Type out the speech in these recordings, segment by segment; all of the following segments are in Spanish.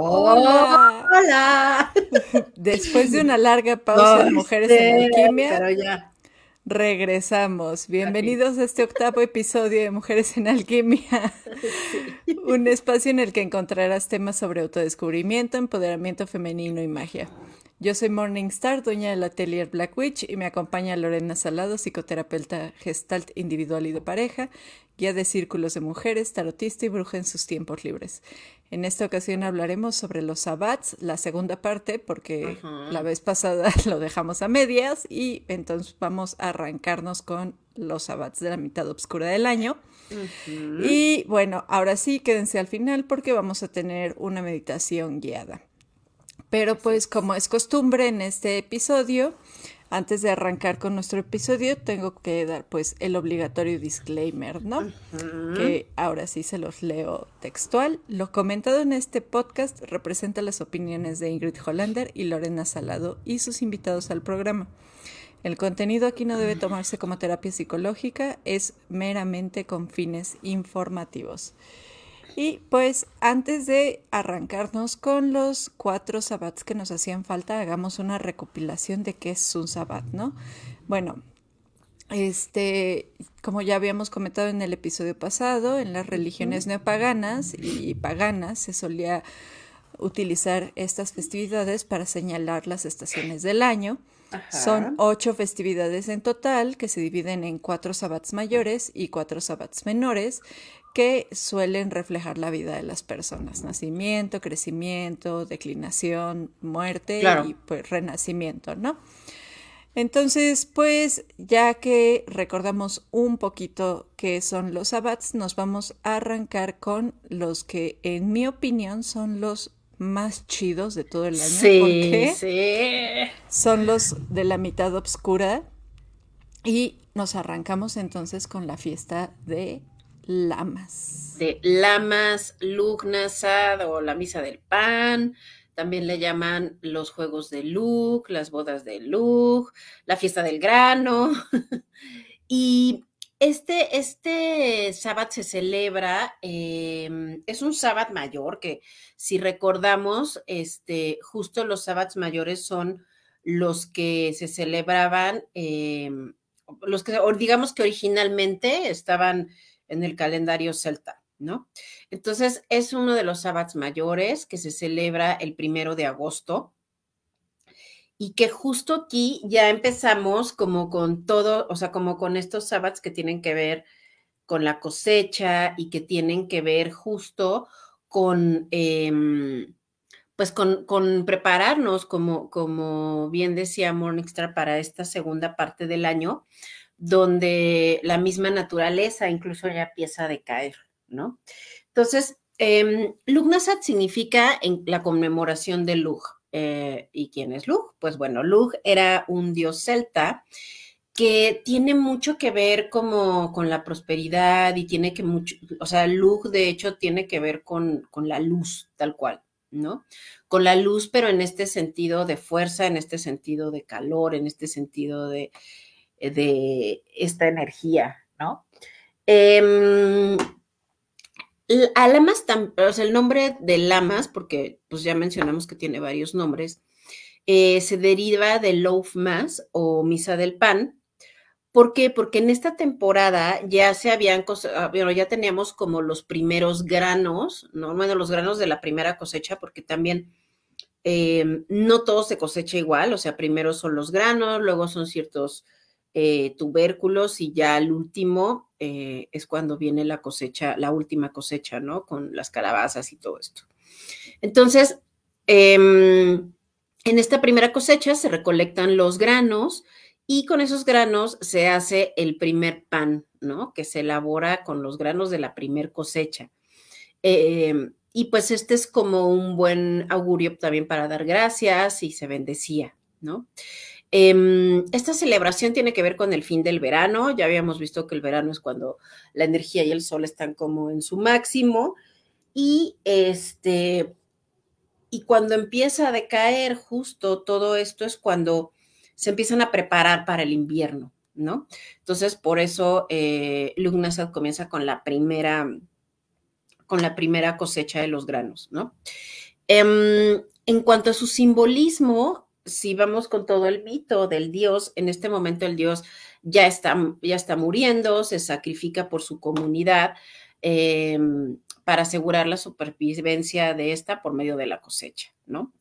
Hola. Hola. Después de una larga pausa de Mujeres en Alquimia, regresamos. Bienvenidos a este octavo episodio de Mujeres en Alquimia, un espacio en el que encontrarás temas sobre autodescubrimiento, empoderamiento femenino y magia. Yo soy Morningstar, dueña del atelier Black Witch, y me acompaña Lorena Salado, psicoterapeuta gestalt individual y de pareja, guía de círculos de mujeres, tarotista y bruja en sus tiempos libres. En esta ocasión hablaremos sobre los sabbats, la segunda parte, porque la vez pasada lo dejamos a medias y entonces vamos a arrancarnos con los sabbats de la mitad oscura del año. Y bueno, ahora sí, quédense al final porque vamos a tener una meditación guiada. Pero pues como es costumbre en este episodio, antes de arrancar con nuestro episodio, tengo que dar pues el obligatorio disclaimer, ¿no? Que ahora sí se los leo textual. Lo comentado en este podcast representa las opiniones de Ingrid Hollander y Lorena Salado y sus invitados al programa. El contenido aquí no debe tomarse como terapia psicológica, es meramente con fines informativos. Y pues antes de arrancarnos con los cuatro sabbats que nos hacían falta, hagamos una recopilación de qué es un sabbat, ¿no? Bueno, este, como ya habíamos comentado en el episodio pasado, en las religiones neopaganas y paganas se solía utilizar estas festividades para señalar las estaciones del año. Son ocho festividades en total que se dividen en cuatro sabbats mayores y cuatro sabbats menores que suelen reflejar la vida de las personas, nacimiento, crecimiento, declinación, muerte y pues renacimiento, ¿no? Entonces, pues ya que recordamos un poquito qué son los sabbats, nos vamos a arrancar con los que en mi opinión son los más chidos de todo el año. Sí, porque sí. Son los de la mitad oscura y nos arrancamos entonces con la fiesta de Lamas. De Lamas, Lugnasad o la Misa del Pan. También le llaman los Juegos de Lug, las bodas de Lug, la fiesta del grano. y este, este sábado se celebra, em, es un sábado mayor que si recordamos, este, justo los sábados mayores son los que se celebraban, em, los que digamos que originalmente estaban en el calendario celta, ¿no? Entonces, es uno de los sábados mayores que se celebra el primero de agosto y que justo aquí ya empezamos como con todo, o sea, como con estos sábados que tienen que ver con la cosecha y que tienen que ver justo con, em, pues con, con, prepararnos, como, como bien decía Morningstar, para esta segunda parte del año, donde la misma naturaleza incluso ya empieza a decaer, ¿no? Entonces, eh, Lugnasat significa en la conmemoración de Lug. Eh, ¿Y quién es Lug? Pues bueno, Lug era un dios celta que tiene mucho que ver como con la prosperidad y tiene que mucho, o sea, Lug de hecho tiene que ver con, con la luz, tal cual, ¿no? Con la luz, pero en este sentido de fuerza, en este sentido de calor, en este sentido de, de esta energía, ¿no? Eh, a Lamas, o sea, el nombre de Lamas, porque pues ya mencionamos que tiene varios nombres, eh, se deriva de Loaf Mass o Misa del Pan. ¿Por qué? Porque en esta temporada ya se habían, ah, bueno, ya teníamos como los primeros granos, ¿no? Bueno, los granos de la primera cosecha, porque también em, no todo se cosecha igual, o sea, primero son los granos, luego son ciertos eh, tubérculos y ya el último eh, es cuando viene la cosecha, la última cosecha, ¿no? Con las calabazas y todo esto. Entonces, em, en esta primera cosecha se recolectan los granos y con esos granos se hace el primer pan, ¿no? Que se elabora con los granos de la primer cosecha. Em, y pues este es como un buen augurio también para dar gracias y se bendecía, ¿no? Em, esta celebración tiene que ver con el fin del verano. Ya habíamos visto que el verano es cuando la energía y el sol están como en su máximo. Y este, y cuando empieza a decaer justo todo esto es cuando se empiezan a preparar para el invierno, ¿no? Entonces, por eso eh, Lugnasad comienza con la primera, con la primera cosecha de los granos, ¿no? Em, en cuanto a su simbolismo, si vamos con todo el mito del dios, en este momento el dios ya está, ya está muriendo, se sacrifica por su comunidad em, para asegurar la supervivencia de esta por medio de la cosecha, ¿no?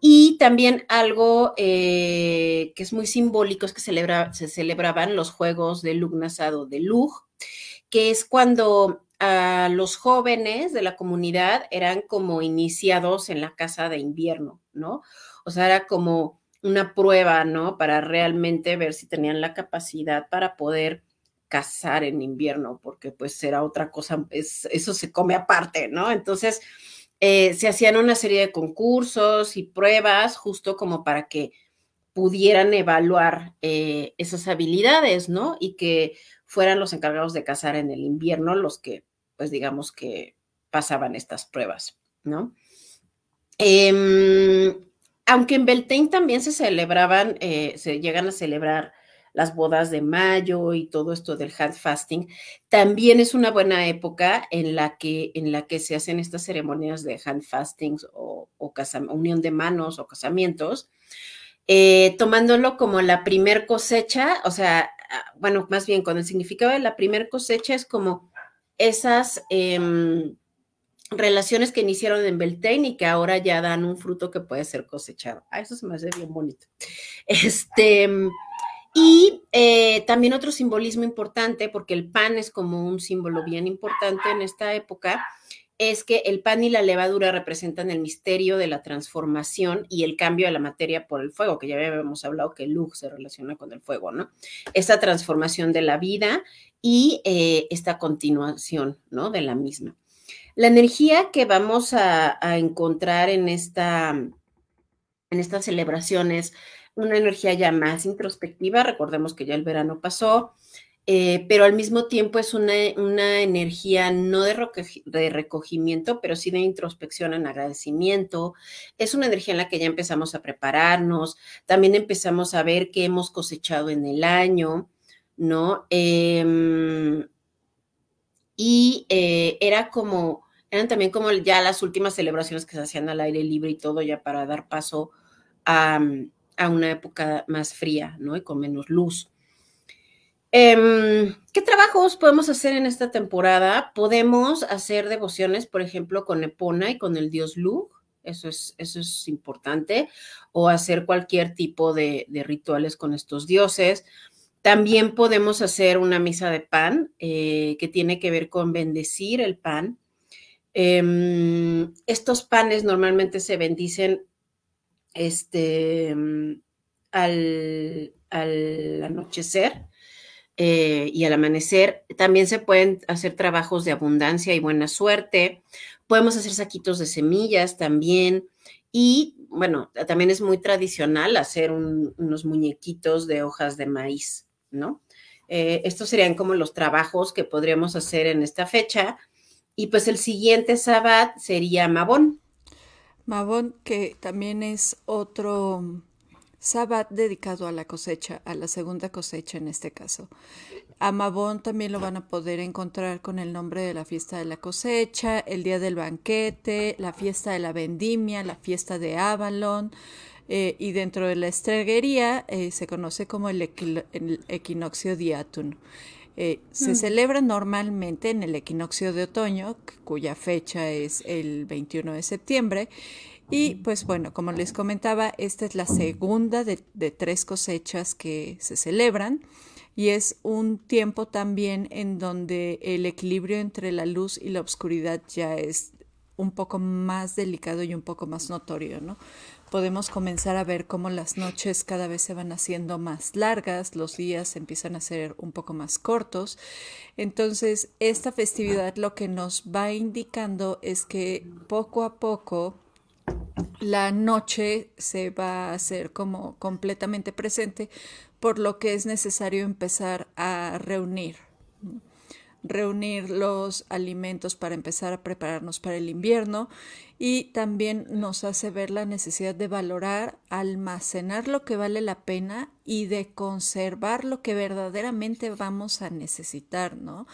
Y también algo eh, que es muy simbólico es que se celebraban los juegos de Lugnasado de Lug, que es cuando a los jóvenes de la comunidad eran como iniciados en la casa de invierno, ¿no? O sea, era como una prueba, ¿no? Para realmente ver si tenían la capacidad para poder cazar en invierno, porque pues era otra cosa, eso se come aparte, ¿no? Entonces, eh, se hacían una serie de concursos y pruebas justo como para que pudieran evaluar eh, esas habilidades, ¿no? Y que fueran los encargados de cazar en el invierno los que, pues digamos que pasaban estas pruebas, ¿no? Em, aunque en Beltane también se celebraban, eh, se llegan a celebrar las bodas de mayo y todo esto del hand fasting, también es una buena época en la que, en la que se hacen estas ceremonias de hand fasting o, unión de manos o casamientos, eh, tomándolo como la primer cosecha, o sea, ah, bueno, más bien con el significado de la primer cosecha es como esas em, relaciones que iniciaron en Beltane y que ahora ya dan un fruto que puede ser cosechado. Ah, eso se me hace bien bonito. Este, y eh, también otro simbolismo importante, porque el pan es como un símbolo bien importante en esta época, es que el pan y la levadura representan el misterio de la transformación y el cambio de la materia por el fuego, que ya habíamos hablado que Luz se relaciona con el fuego, ¿no? Esta transformación de la vida y eh, esta continuación, ¿no? De la misma. La energía que vamos a, encontrar en, esta, en estas celebraciones, una energía ya más introspectiva, recordemos que ya el verano pasó, eh, pero al mismo tiempo es una, energía no de, de, recogimiento, pero sí de introspección en agradecimiento. Es una energía en la que ya empezamos a prepararnos, también empezamos a ver qué hemos cosechado en el año, ¿no? Em, y eh, era como, eran también como ya las últimas celebraciones que se hacían al aire libre y todo ya para dar paso a, a una época más fría, ¿no? Y con menos luz. Em, ¿Qué trabajos podemos hacer en esta temporada? Podemos hacer devociones, por ejemplo, con Epona y con el dios Lug, eso es, eso es importante, o hacer cualquier tipo de, rituales con estos dioses. También podemos hacer una misa de pan eh, que tiene que ver con bendecir el pan. Em, estos panes normalmente se bendicen este, al, anochecer eh, y al amanecer. También se pueden hacer trabajos de abundancia y buena suerte. Podemos hacer saquitos de semillas también. Y bueno, también es muy tradicional hacer unos muñequitos de hojas de maíz, ¿no? Eh, estos serían como los trabajos que podríamos hacer en esta fecha. Y pues el siguiente sábado sería Mabón. Mabón, que también es otro Sabbat dedicado a la cosecha, a la segunda cosecha en este caso. A Mabón también lo van a poder encontrar con el nombre de la fiesta de la cosecha, el día del banquete, la fiesta de la vendimia, la fiesta de Avalon. Eh, y dentro de la estreguería eh, se conoce como el, equinoccio diatun. Eh, se mm. celebra normalmente en el equinoccio de otoño, cuya fecha es el 21 de septiembre, y pues bueno, como les comentaba, esta es la segunda de, tres cosechas que se celebran y es un tiempo también en donde el equilibrio entre la luz y la oscuridad ya es un poco más delicado y un poco más notorio, ¿no? Podemos comenzar a ver cómo las noches cada vez se van haciendo más largas, los días empiezan a ser un poco más cortos. Entonces, esta festividad lo que nos va indicando es que poco a poco la noche se va a hacer como completamente presente, por lo que es necesario empezar a reunir, reunir los alimentos para empezar a prepararnos para el invierno y también nos hace ver la necesidad de valorar, almacenar lo que vale la pena y de conservar lo que verdaderamente vamos a necesitar, ¿no?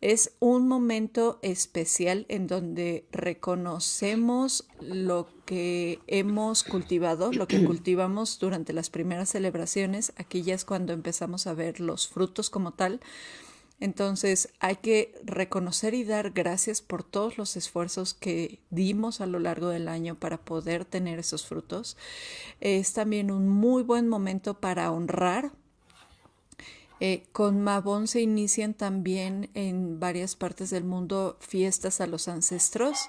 Es un momento especial en donde reconocemos lo que hemos cultivado, lo que cultivamos durante las primeras celebraciones, aquí ya es cuando empezamos a ver los frutos como tal, entonces hay que reconocer y dar gracias por todos los esfuerzos que dimos a lo largo del año para poder tener esos frutos. Es también un muy buen momento para honrar. Eh, con Mabón se inician también en varias partes del mundo fiestas a los ancestros.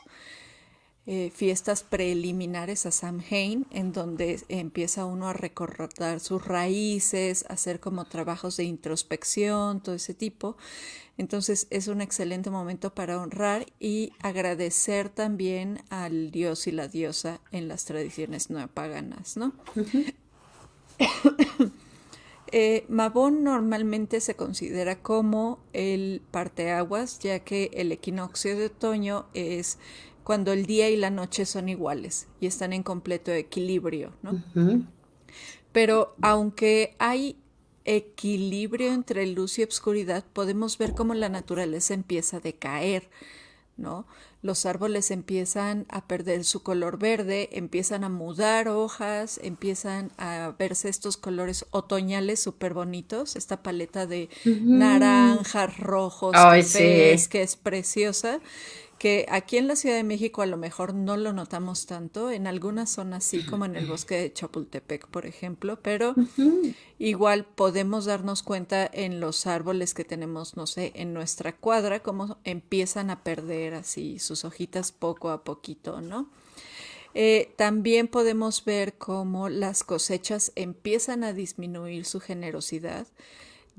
Eh, fiestas preliminares a Samhain, en donde empieza uno a recordar sus raíces, hacer como trabajos de introspección, todo ese tipo. Entonces es un excelente momento para honrar y agradecer también al dios y la diosa en las tradiciones no paganas, ¿no? Eh, Mabón normalmente se considera como el parteaguas, ya que el equinoccio de otoño es cuando el día y la noche son iguales y están en completo equilibrio, ¿no? Pero aunque hay equilibrio entre luz y obscuridad, podemos ver cómo la naturaleza empieza a decaer, ¿no? Los árboles empiezan a perder su color verde, empiezan a mudar hojas, empiezan a verse estos colores otoñales súper bonitos, esta paleta de naranjas, rojos, que es preciosa que aquí en la Ciudad de México a lo mejor no lo notamos tanto, en algunas zonas sí, como en el bosque de Chapultepec, por ejemplo, pero igual podemos darnos cuenta en los árboles que tenemos, no sé, en nuestra cuadra, cómo empiezan a perder así sus hojitas poco a poquito, ¿no? Eh, también podemos ver cómo las cosechas empiezan a disminuir su generosidad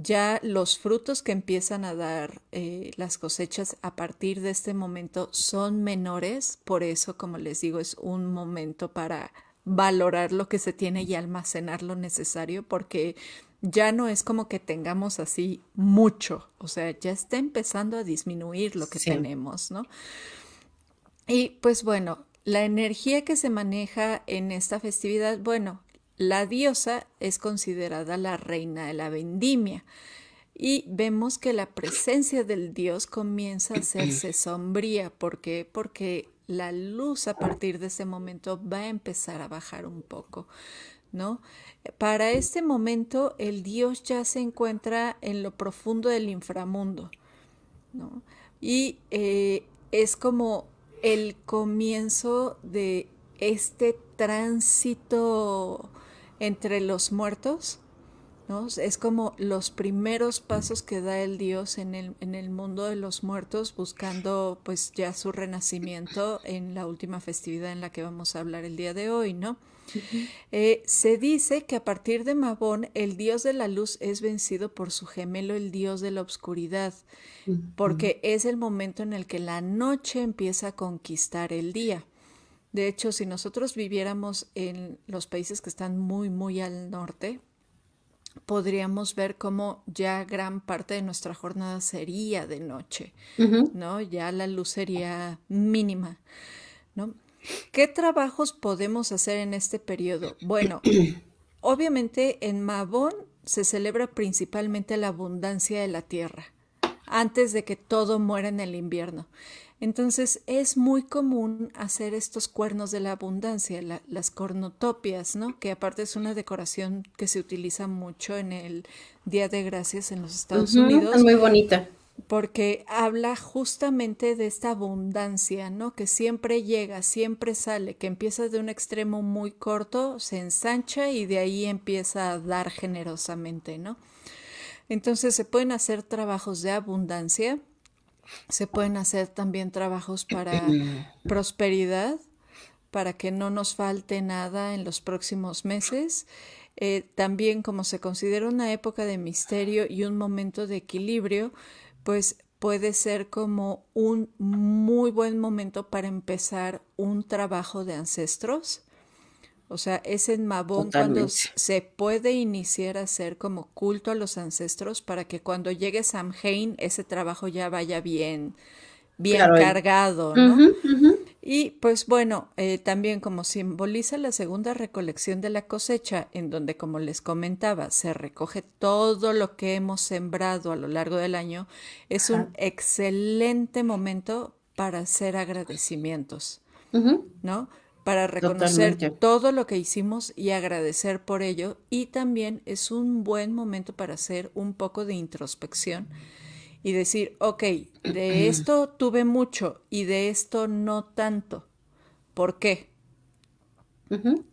ya los frutos que empiezan a dar eh, las cosechas a partir de este momento son menores, por eso, como les digo, es un momento para valorar lo que se tiene y almacenar lo necesario, porque ya no es como que tengamos así mucho, o sea, ya está empezando a disminuir lo que tenemos, ¿no? Y pues bueno, la energía que se maneja en esta festividad, bueno, la diosa es considerada la reina de la vendimia y vemos que la presencia del dios comienza a hacerse sombría. ¿Por qué? Porque la luz a partir de ese momento va a empezar a bajar un poco, ¿no? Para este momento el dios ya se encuentra en lo profundo del inframundo, ¿no? Y eh, es como el comienzo de este tránsito entre los muertos, ¿no? Es como los primeros pasos que da el Dios en el, en el mundo de los muertos, buscando pues ya su renacimiento en la última festividad en la que vamos a hablar el día de hoy, ¿no? Eh, se dice que a partir de Mabón el dios de la luz es vencido por su gemelo el dios de la oscuridad, porque es el momento en el que la noche empieza a conquistar el día. De hecho, si nosotros viviéramos en los países que están muy, muy al norte, podríamos ver cómo ya gran parte de nuestra jornada sería de noche, ¿no? Ya la luz sería mínima, ¿no? ¿Qué trabajos podemos hacer en este periodo? Bueno, obviamente en Mabón se celebra principalmente la abundancia de la tierra, antes de que todo muera en el invierno. Entonces es muy común hacer estos cuernos de la abundancia, las cornotopias, ¿no? Que aparte es una decoración que se utiliza mucho en el Día de Gracias en los Estados Unidos. Es muy bonita. Porque habla justamente de esta abundancia, ¿no? Que siempre llega, siempre sale, que empieza de un extremo muy corto, se ensancha y de ahí empieza a dar generosamente, ¿no? Entonces se pueden hacer trabajos de abundancia, se pueden hacer también trabajos para prosperidad, para que no nos falte nada en los próximos meses. Eh, también como se considera una época de misterio y un momento de equilibrio, pues puede ser como un muy buen momento para empezar un trabajo de ancestros, O sea, es en Mabón cuando se puede iniciar a hacer como culto a los ancestros para que cuando llegue Samhain ese trabajo ya vaya bien, bien cargado, ¿no? Y pues bueno, eh, también como simboliza la segunda recolección de la cosecha, en donde, como les comentaba, se recoge todo lo que hemos sembrado a lo largo del año, es un excelente momento para hacer agradecimientos, ¿no? Para reconocer todo lo que hicimos y agradecer por ello. Y también es un buen momento para hacer un poco de introspección y decir, ok, de esto tuve mucho y de esto no tanto. ¿Por qué?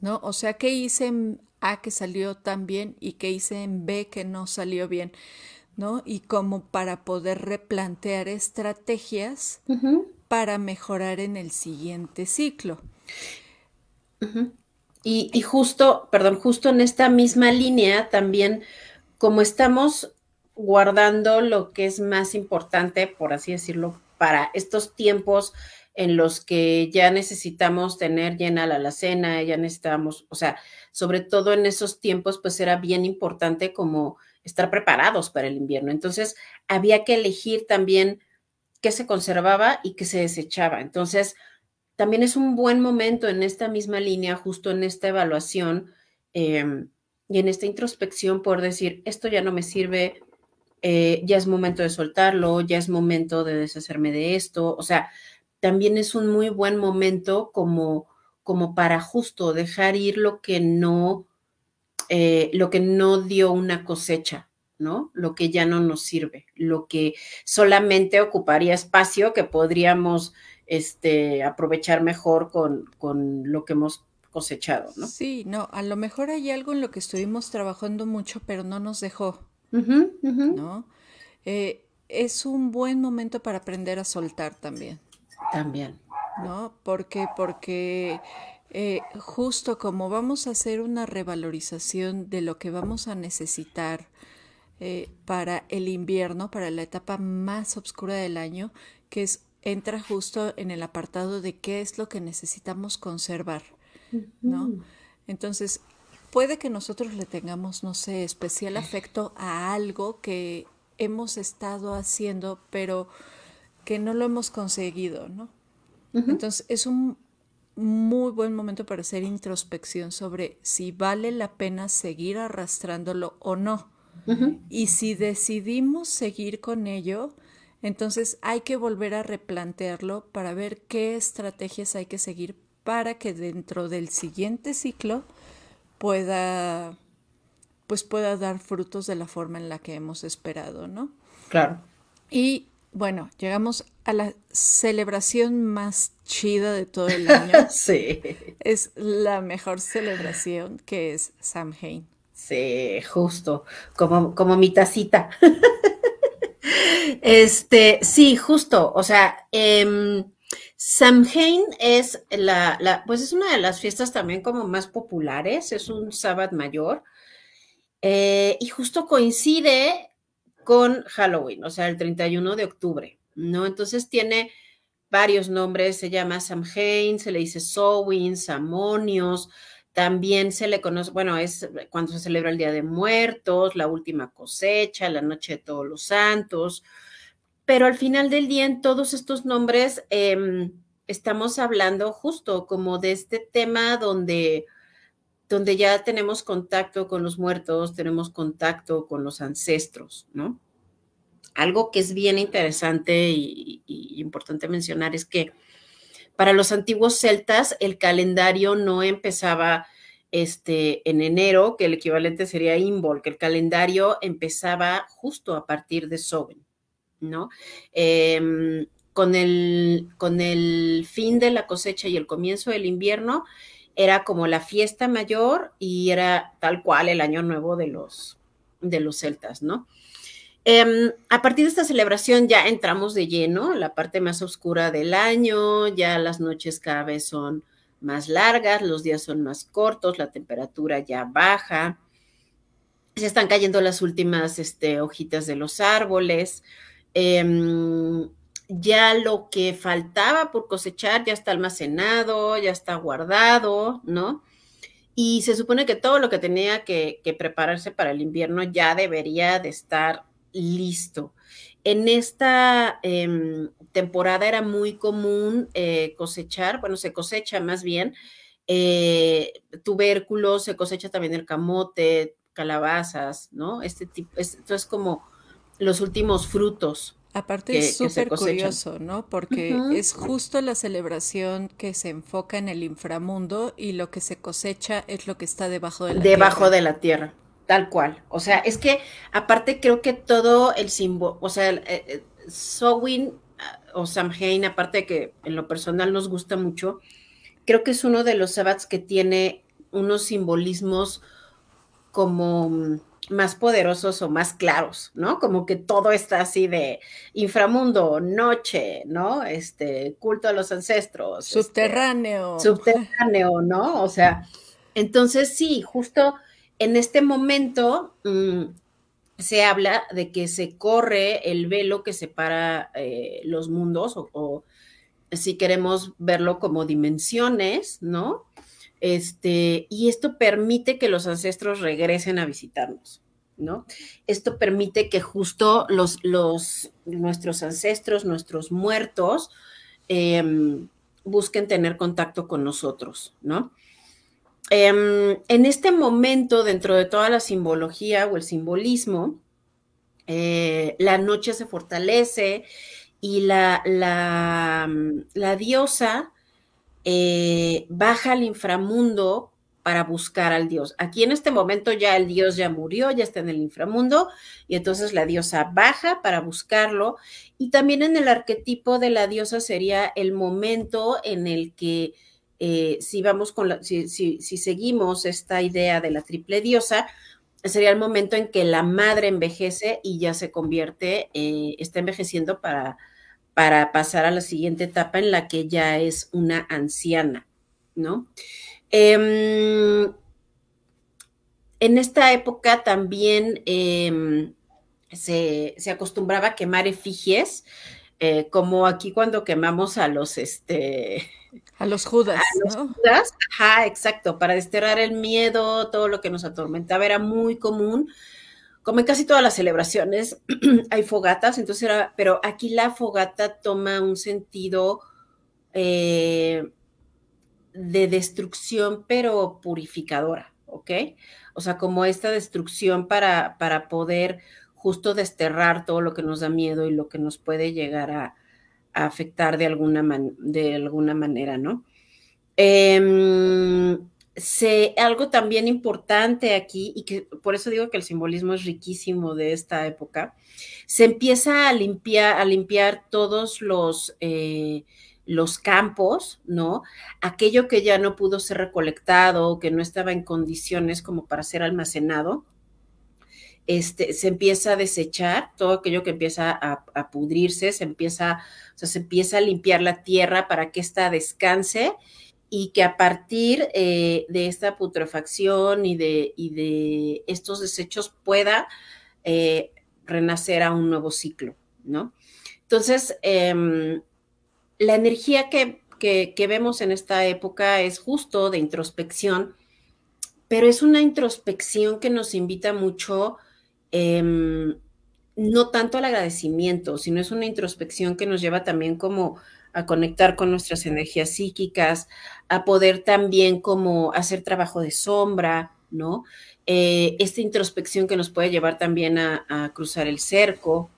¿No? O sea, ¿qué hice en A que salió tan bien y qué hice en B que no salió bien? ¿No? Y como para poder replantear estrategias para mejorar en el siguiente ciclo. Y, justo, perdón, justo en esta misma línea también, como estamos guardando lo que es más importante, por así decirlo, para estos tiempos en los que ya necesitamos tener llena la alacena, ya necesitamos, o sea, sobre todo en esos tiempos, pues era bien importante como estar preparados para el invierno. Entonces, había que elegir también qué se conservaba y qué se desechaba. Entonces, también es un buen momento en esta misma línea, justo en esta evaluación em, y en esta introspección, por decir, esto ya no me sirve, eh, ya es momento de soltarlo, ya es momento de deshacerme de esto. O sea, también es un muy buen momento como, como para justo dejar ir lo que no, eh, lo que no dio una cosecha, ¿no? Lo que ya no nos sirve, lo que solamente ocuparía espacio que podríamos este, aprovechar mejor con, con lo que hemos cosechado, ¿no? Sí, no, a lo mejor hay algo en lo que estuvimos trabajando mucho, pero no nos dejó, ¿no? Eh, es un buen momento para aprender a soltar también. También. ¿No? Porque, porque eh, justo como vamos a hacer una revalorización de lo que vamos a necesitar eh, para el invierno, para la etapa más oscura del año, que es entra justo en el apartado de qué es lo que necesitamos conservar, ¿no? Entonces, puede que nosotros le tengamos, no sé, especial afecto a algo que hemos estado haciendo, pero que no lo hemos conseguido, ¿no? Entonces, es un muy buen momento para hacer introspección sobre si vale la pena seguir arrastrándolo o no. Y si decidimos seguir con ello, entonces hay que volver a replantearlo para ver qué estrategias hay que seguir para que dentro del siguiente ciclo pueda pues pueda dar frutos de la forma en la que hemos esperado, ¿no? Claro. Y bueno, llegamos a la celebración más chida de todo el año. sí. Es la mejor celebración que es Samhain. Sí, justo, como, como mi tacita. Este, sí, justo, o sea, eh, Samhain es la, pues es una de las fiestas también como más populares, es un sábado mayor, eh, y justo coincide con Halloween, o sea, el 31 de octubre, ¿no? Entonces tiene varios nombres, se llama Samhain, se le dice Samhain, Samonios, también se le conoce, bueno, es cuando se celebra el Día de Muertos, la última cosecha, la Noche de Todos los Santos, pero al final del día en todos estos nombres em, estamos hablando justo como de este tema donde, donde ya tenemos contacto con los muertos, tenemos contacto con los ancestros, ¿no? Algo que es bien interesante y importante mencionar es que para los antiguos celtas, el calendario no empezaba este, en enero, que el equivalente sería Imbol, que el calendario empezaba justo a partir de Soben, ¿no? Em, con, el, con el fin de la cosecha y el comienzo del invierno, era como la fiesta mayor y era tal cual el año nuevo de los, de los celtas, ¿no? Em, a partir de esta celebración ya entramos de lleno en la parte más oscura del año, ya las noches cada vez son más largas, los días son más cortos, la temperatura ya baja, se están cayendo las últimas este, hojitas de los árboles, em, ya lo que faltaba por cosechar ya está almacenado, ya está guardado, ¿no? y se supone que todo lo que tenía que, prepararse para el invierno ya debería de estar listo. En esta em, temporada era muy común eh, cosechar, bueno, se cosecha más bien eh, tubérculos, se cosecha también el camote, calabazas, ¿no? Este tipo, esto es como los últimos frutos. Aparte es súper curioso, ¿no? Porque es justo la celebración que se enfoca en el inframundo y lo que se cosecha es lo que está debajo de la tierra. Debajo de la tierra, tal cual. O sea, es que aparte creo que todo el símbolo, o sea, eh, Sowin ah, o Samhain, aparte de que en lo personal nos gusta mucho, creo que es uno de los sabbats que tiene unos simbolismos como más poderosos o más claros, ¿no? Como que todo está así de inframundo, noche, ¿no? Este, culto a los ancestros. Este, subterráneo. subterráneo, ¿no? O sea, entonces sí, justo en este momento mm, se habla de que se corre el velo que separa eh, los mundos o si queremos verlo como dimensiones, ¿no? Este, y esto permite que los ancestros regresen a visitarnos, ¿no? Esto permite que justo los, nuestros ancestros, nuestros muertos, em, busquen tener contacto con nosotros, ¿no? Em, en este momento, dentro de toda la simbología o el simbolismo, eh, la noche se fortalece y la, la, diosa eh, baja al inframundo para buscar al dios. Aquí en este momento ya el dios ya murió, ya está en el inframundo, y entonces la diosa baja para buscarlo. Y también en el arquetipo de la diosa sería el momento en el que, eh, si vamos con si, si, seguimos esta idea de la triple diosa, sería el momento en que la madre envejece y ya se convierte, eh, está envejeciendo para para pasar a la siguiente etapa en la que ya es una anciana, ¿no? Em, en esta época también em, se, acostumbraba a quemar efigies, eh, como aquí cuando quemamos a los, este... A los judas. A los judas, ajá, exacto, para desterrar el miedo, todo lo que nos atormentaba, era muy común como en casi todas las celebraciones, hay fogatas, entonces era, pero aquí la fogata toma un sentido eh, de destrucción, pero purificadora, ¿ok? O sea, como esta destrucción para, para poder justo desterrar todo lo que nos da miedo y lo que nos puede llegar a, afectar de alguna, de alguna manera, ¿no? Eh, algo también importante aquí, y que por eso digo que el simbolismo es riquísimo de esta época, se empieza a limpiar, a limpiar todos los, eh, los campos, ¿no? Aquello que ya no pudo ser recolectado, que no estaba en condiciones como para ser almacenado, este, se empieza a desechar, todo aquello que empieza a, a, pudrirse, se empieza, se empieza a limpiar la tierra para que ésta descanse y que a partir eh, de esta putrefacción y de, de estos desechos pueda eh, renacer a un nuevo ciclo, ¿no? Entonces, em, la energía que, vemos en esta época es justo de introspección, pero es una introspección que nos invita mucho, em, no tanto al agradecimiento, sino es una introspección que nos lleva también como a conectar con nuestras energías psíquicas, a poder también como hacer trabajo de sombra, ¿no? Eh, esta introspección que nos puede llevar también a, cruzar el cerco,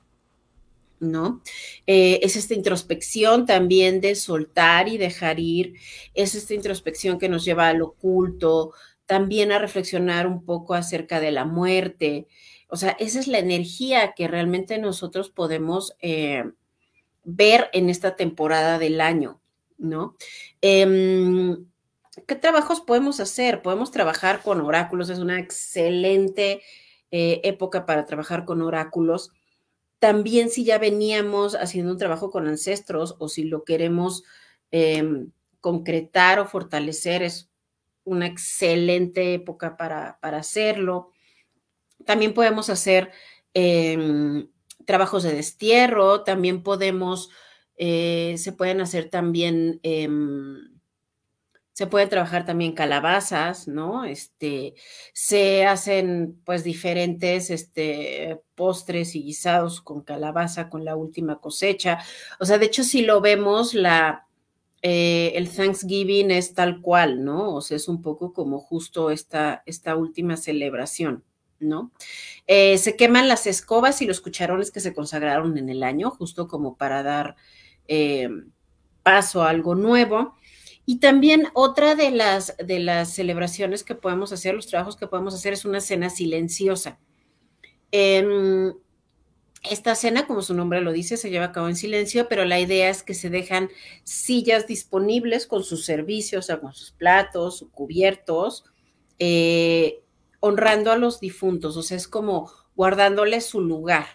¿no? Eh, es esta introspección también de soltar y dejar ir, es esta introspección que nos lleva al oculto, también a reflexionar un poco acerca de la muerte. O sea, esa es la energía que realmente nosotros podemos eh, ver en esta temporada del año, ¿no? Em, ¿Qué trabajos podemos hacer? Podemos trabajar con oráculos, es una excelente eh, época para trabajar con oráculos. También si ya veníamos haciendo un trabajo con ancestros o si lo queremos em, concretar o fortalecer, es una excelente época para, hacerlo. También podemos hacer em, trabajos de destierro, también podemos, eh, se pueden hacer también, em, se pueden trabajar también calabazas, ¿no? Este, se hacen pues diferentes este, postres y guisados con calabaza, con la última cosecha. O sea, de hecho, si lo vemos, la, eh, el Thanksgiving es tal cual, ¿no? O sea, es un poco como justo esta, esta última celebración. ¿No? Eh, se queman las escobas y los cucharones que se consagraron en el año, justo como para dar eh, paso a algo nuevo. Y también otra de las, de las celebraciones que podemos hacer, los trabajos que podemos hacer, es una cena silenciosa. Em, esta cena, como su nombre lo dice, se lleva a cabo en silencio, pero la idea es que se dejan sillas disponibles con sus servicios, o sea, con sus platos, cubiertos, eh, honrando a los difuntos, o sea, es como guardándoles su lugar,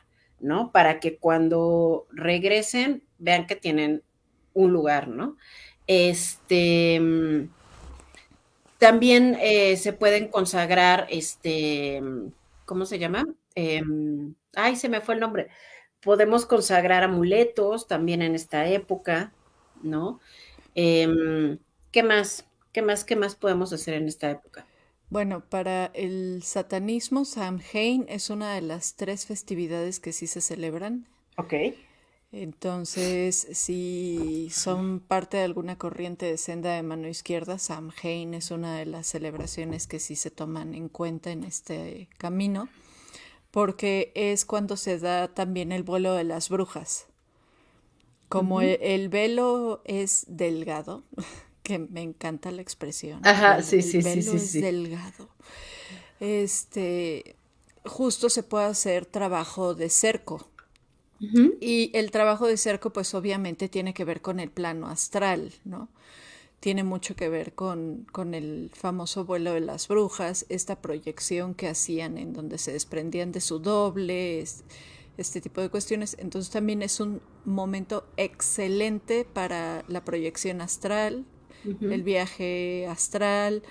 ¿no? Para que cuando regresen vean que tienen un lugar, ¿no? Este, mm, también eh, se pueden consagrar, este, mm, ¿cómo se llama? Em, ay, se me fue el nombre. Podemos consagrar amuletos también en esta época, ¿no? Em, ¿Qué más? ¿Qué más? ¿Qué más podemos hacer en esta época? Bueno, para el satanismo, Samhain es una de las tres festividades que sí se celebran. Ok. Entonces, si son parte de alguna corriente de senda de mano izquierda, Samhain es una de las celebraciones que sí se toman en cuenta en este camino, porque es cuando se da también el vuelo de las brujas. Como el, velo es delgado, que me encanta la expresión. Ajá, sí, sí, sí, sí, es delgado. Este, justo se puede hacer trabajo de cerco y el trabajo de cerco, pues obviamente tiene que ver con el plano astral, ¿no? Tiene mucho que ver con, con el famoso vuelo de las brujas, esta proyección que hacían en donde se desprendían de su doble, este tipo de cuestiones. Entonces también es un momento excelente para la proyección astral, el viaje astral,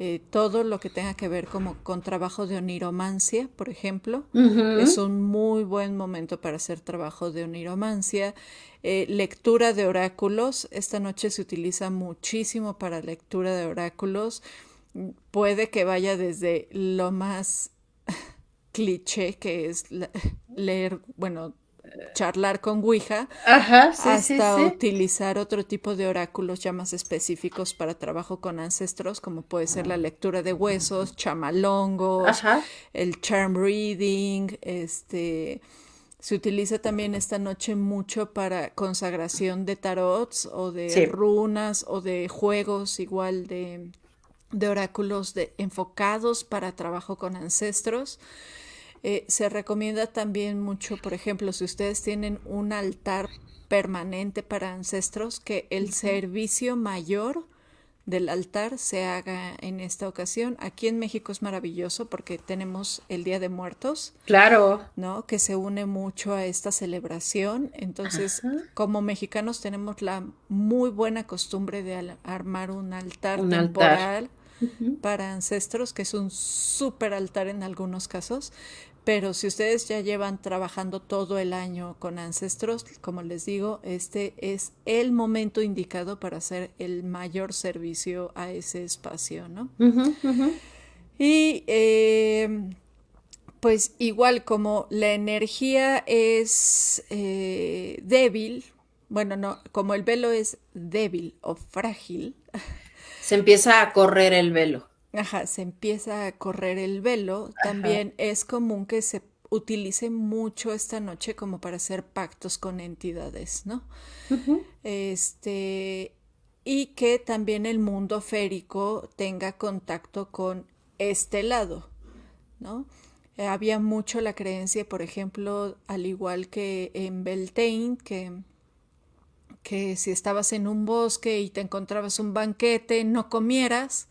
eh, todo lo que tenga que ver como con trabajo de oniromancia, por ejemplo, es un muy buen momento para hacer trabajo de oniromancia. Eh, lectura de oráculos, esta noche se utiliza muchísimo para lectura de oráculos. Puede que vaya desde lo más cliché, que es leer, bueno, charlar con Ouija hasta utilizar otro tipo de oráculos ya más específicos para trabajo con ancestros, como puede ser la lectura de huesos, chamalongos, el charm reading, este se utiliza también esta noche mucho para consagración de tarots o de runas o de juegos igual de, de oráculos de, enfocados para trabajo con ancestros. Eh, se recomienda también mucho, por ejemplo, si ustedes tienen un altar permanente para ancestros, que el servicio mayor del altar se haga en esta ocasión. Aquí en México es maravilloso porque tenemos el Día de Muertos. Claro. ¿No? Que se une mucho a esta celebración. Entonces, como mexicanos tenemos la muy buena costumbre de armar un altar temporal para ancestros, que es un súper altar en algunos casos, pero si ustedes ya llevan trabajando todo el año con ancestros, como les digo, este es el momento indicado para hacer el mayor servicio a ese espacio, ¿no? Y eh, pues igual como la energía es eh, débil, bueno, no, como el velo es débil o frágil. Se empieza a correr el velo. Ajá, se empieza a correr el velo. También es común que se utilice mucho esta noche como para hacer pactos con entidades, ¿no? Este, y que también el mundo férico tenga contacto con este lado, ¿no? Eh, había mucho la creencia, por ejemplo, al igual que en Beltane, que, que si estabas en un bosque y te encontrabas un banquete, no comieras,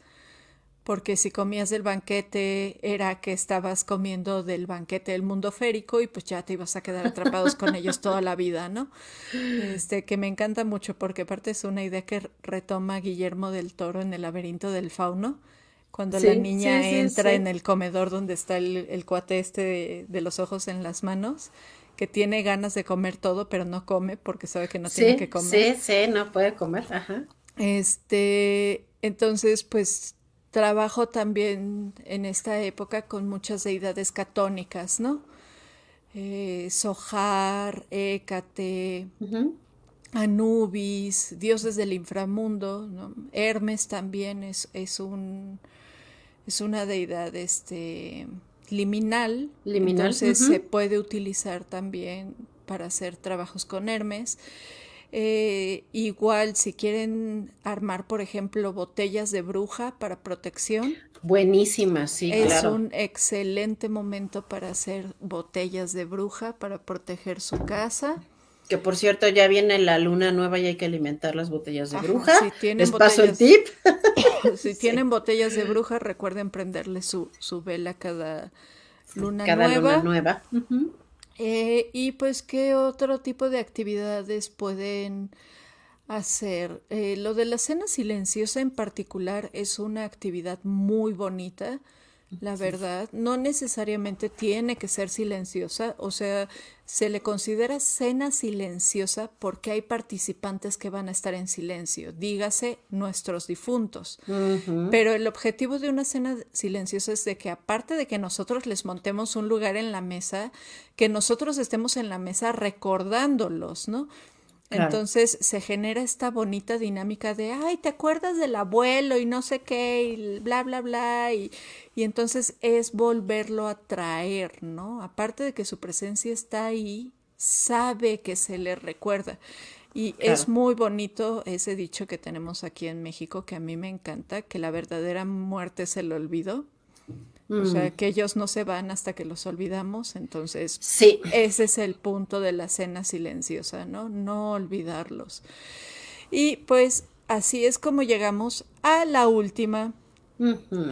porque si comías del banquete era que estabas comiendo del banquete del mundo férico y pues ya te ibas a quedar atrapados con ellos toda la vida, ¿no? Este, que me encanta mucho porque aparte es una idea que retoma Guillermo del Toro en el laberinto del fauno, cuando la niña entra en el comedor donde está el, cuate este de, los ojos en las manos, que tiene ganas de comer todo, pero no come porque sabe que no tiene que comer. Sí, sí, no puede comer, ajá. Este, entonces, pues trabajo también en esta época con muchas deidades catónicas, ¿no? Eh, Sohar, Hécate, Anubis, dioses del inframundo, ¿no? Hermes también es, es, un, es una deidad este, liminal, entonces se puede utilizar también para hacer trabajos con Hermes. Eh, igual, si quieren armar, por ejemplo, botellas de bruja para protección. Buenísimas, sí, es un excelente momento para hacer botellas de bruja para proteger su casa. Que por cierto, ya viene la luna nueva y hay que alimentar las botellas de bruja. Si tienen Les paso el tip. si tienen botellas de bruja, recuerden prenderle su, su vela cada luna cada nueva. Luna nueva. Eh, y pues, ¿qué otro tipo de actividades pueden hacer? Eh, lo de la cena silenciosa en particular es una actividad muy bonita la verdad. No necesariamente tiene que ser silenciosa, o sea, se le considera cena silenciosa porque hay participantes que van a estar en silencio, dígase nuestros difuntos. Pero el objetivo de una cena silenciosa es de que aparte de que nosotros les montemos un lugar en la mesa, que nosotros estemos en la mesa recordándolos, ¿no? Entonces se genera esta bonita dinámica de, ay, ¿te acuerdas del abuelo y no sé qué, y bla, bla, bla? Y, y entonces es volverlo a traer, ¿no? Aparte de que su presencia está ahí, sabe que se le recuerda. Y es muy bonito ese dicho que tenemos aquí en México que a mí me encanta, que la verdadera muerte se le O sea, mm. que ellos no se van hasta que los olvidamos. Entonces, sí. ese es el punto de la cena silenciosa, ¿no? No olvidarlos. Y pues así es como llegamos a la última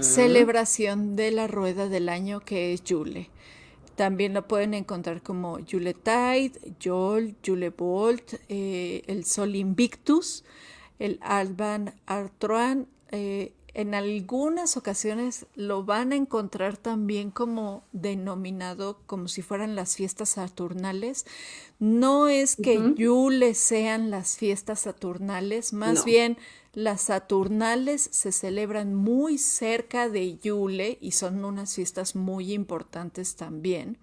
celebración de la rueda del año, que es Yule. También lo pueden encontrar como Yuletide, Yol, Yulebolt, eh, el Sol Invictus, el Alban Artroan, eh, en algunas ocasiones lo van a encontrar también como denominado como si fueran las fiestas saturnales. No es que Yule sean las fiestas saturnales, más bien las saturnales se celebran muy cerca de Yule y son unas fiestas muy importantes también.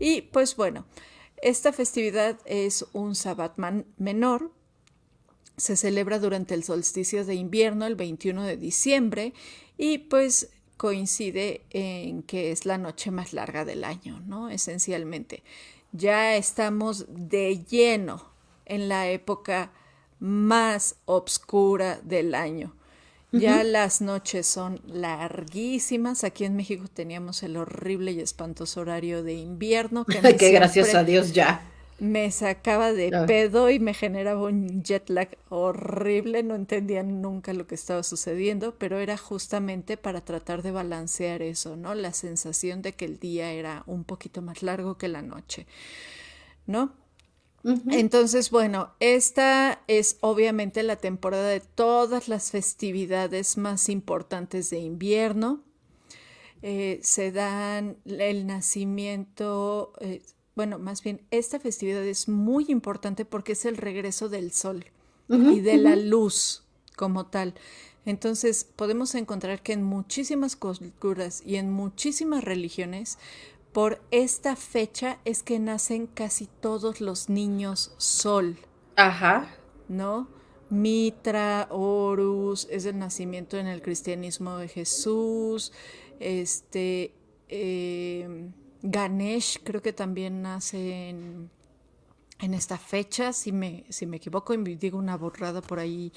Y pues bueno, esta festividad es un Sabbat menor, se celebra durante el solsticio de invierno, el 21 de diciembre, y pues coincide en que es la noche más larga del año, ¿no? Esencialmente. Ya estamos de lleno en la época más oscura del año. Ya las noches son larguísimas. Aquí en México teníamos el horrible y espantoso horario de invierno. Que, que gracias a Dios ya me sacaba de pedo y me generaba un jet lag horrible, no entendía nunca lo que estaba sucediendo, pero era justamente para tratar de balancear eso, ¿no? La sensación de que el día era un poquito más largo que la noche, ¿no? Entonces, bueno, esta es obviamente la temporada de todas las festividades más importantes de invierno. Eh, se dan el nacimiento, eh, bueno, más bien, esta festividad es muy importante porque es el regreso del sol y de la luz como tal. Entonces, podemos encontrar que en muchísimas culturas y en muchísimas religiones, por esta fecha es que nacen casi todos los niños sol. Ajá. ¿No? Mitra, Horus, es el nacimiento en el cristianismo de Jesús. Este. Eh, Ganesh creo que también nace en, esta fecha, si me, si me equivoco y digo una borrada por ahí,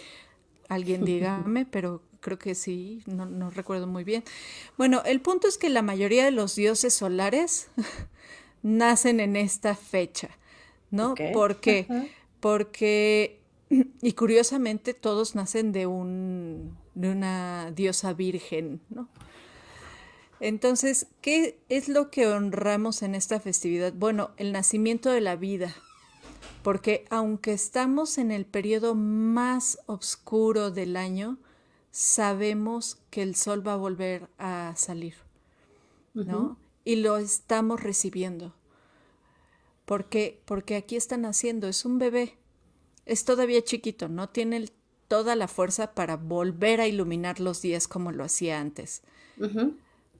alguien dígame, pero creo que sí, no, recuerdo muy bien. Bueno, el punto es que la mayoría de los dioses solares nacen en esta fecha, ¿no? ¿Por qué? Porque, y curiosamente, todos nacen de, un, de una diosa virgen, ¿no? Entonces, ¿qué es lo que honramos en esta festividad? Bueno, el nacimiento de la vida, porque aunque estamos en el periodo más oscuro del año, sabemos que el sol va a volver a salir, ¿no? Y lo estamos recibiendo. ¿Por qué? Porque aquí está naciendo, es un bebé, es todavía chiquito, no tiene toda la fuerza para volver a iluminar los días como lo hacía antes.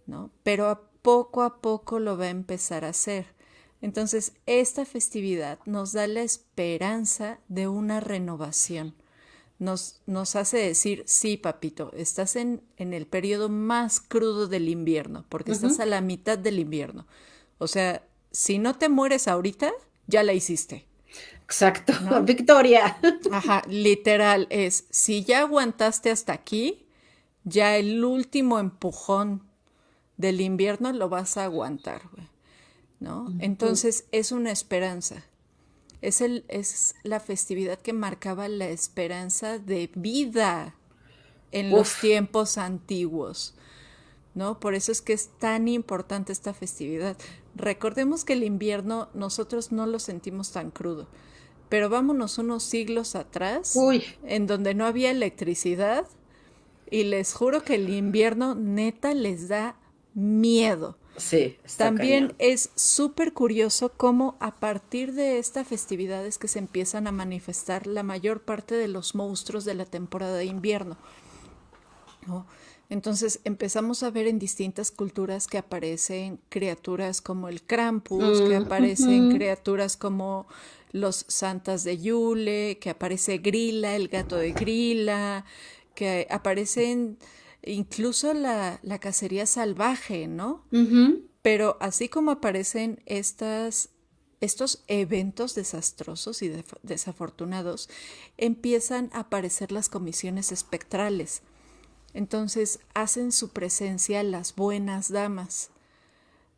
¿No? Pero a poco a poco lo va a empezar a hacer. Entonces, esta festividad nos da la esperanza de una renovación. Nos, nos hace decir, sí, papito, estás en, en, el periodo más crudo del invierno, porque estás a la mitad del invierno. O sea, si no te mueres ahorita, ya la hiciste. Exacto, victoria. Ajá, literal es, si ya aguantaste hasta aquí, ya el último empujón del invierno lo vas a aguantar, ¿no? Entonces es una esperanza. Es, el, es la festividad que marcaba la esperanza de vida en los tiempos antiguos, ¿no? Por eso es que es tan importante esta festividad. Recordemos que el invierno nosotros no lo sentimos tan crudo, pero vámonos unos siglos atrás, en donde no había electricidad, y les juro que el invierno neta les da miedo. Sí. También es súper curioso cómo a partir de esta festividad es que se empiezan a manifestar la mayor parte de los monstruos de la temporada de invierno. Entonces empezamos a ver en distintas culturas que aparecen criaturas como el Krampus, que aparecen criaturas como los santas de Yule, que aparece Grilla, el gato de Grilla, que aparecen incluso la, la cacería salvaje, ¿no? Pero así como aparecen estas, estos eventos desastrosos y desafortunados, empiezan a aparecer las comisiones espectrales. Entonces hacen su presencia las buenas damas,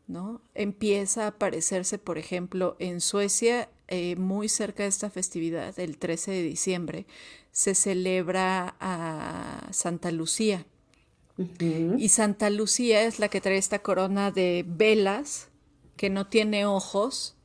¿no? Empieza a aparecerse, por ejemplo, en Suecia, eh, muy cerca de esta festividad, el 13 de diciembre, se celebra a Santa Lucía. Y Santa Lucía es la que trae esta corona de velas que no tiene ojos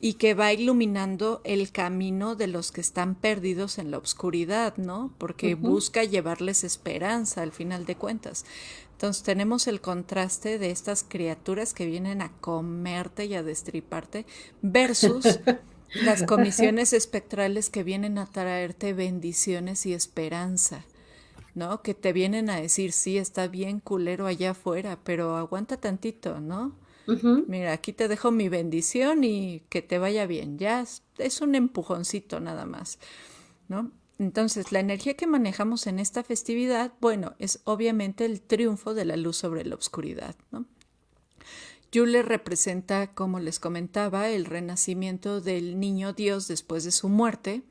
y que va iluminando el camino de los que están perdidos en la oscuridad, ¿no? Porque busca llevarles esperanza al final de cuentas. Entonces tenemos el contraste de estas criaturas que vienen a comerte y a destriparte versus las comisiones espectrales que vienen a traerte bendiciones y esperanza. ¿No? Que te vienen a decir, sí, está bien culero allá afuera, pero aguanta tantito, ¿no? Mira, aquí te dejo mi bendición y que te vaya bien. Ya es un empujoncito nada más, ¿no? Entonces, la energía que manejamos en esta festividad, bueno, es obviamente el triunfo de la luz sobre la oscuridad, ¿no? Yule representa, como les comentaba, el renacimiento del niño Dios después de su muerte,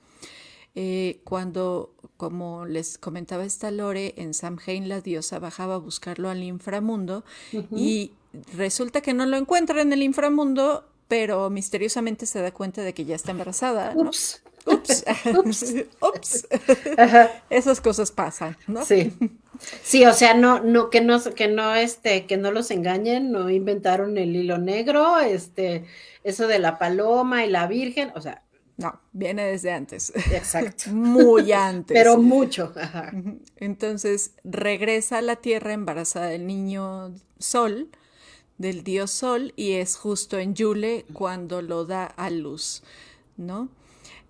eh, cuando, como les comentaba esta Lore, en Samhain la diosa bajaba a buscarlo al inframundo y resulta que no lo encuentra en el inframundo, pero misteriosamente se da cuenta de que ya está embarazada. Ups. Ups. Ups. Esas cosas pasan, ¿no? Sí. Sí, o sea, no, no, que no, que no, este, que no los engañen, no inventaron el hilo negro, este, eso de la paloma y la virgen, o sea, no, viene desde antes. Exacto. Muy antes. Pero mucho. Entonces regresa a la Tierra embarazada del niño Sol, del dios Sol, y es justo en Yule cuando lo da a luz, ¿no?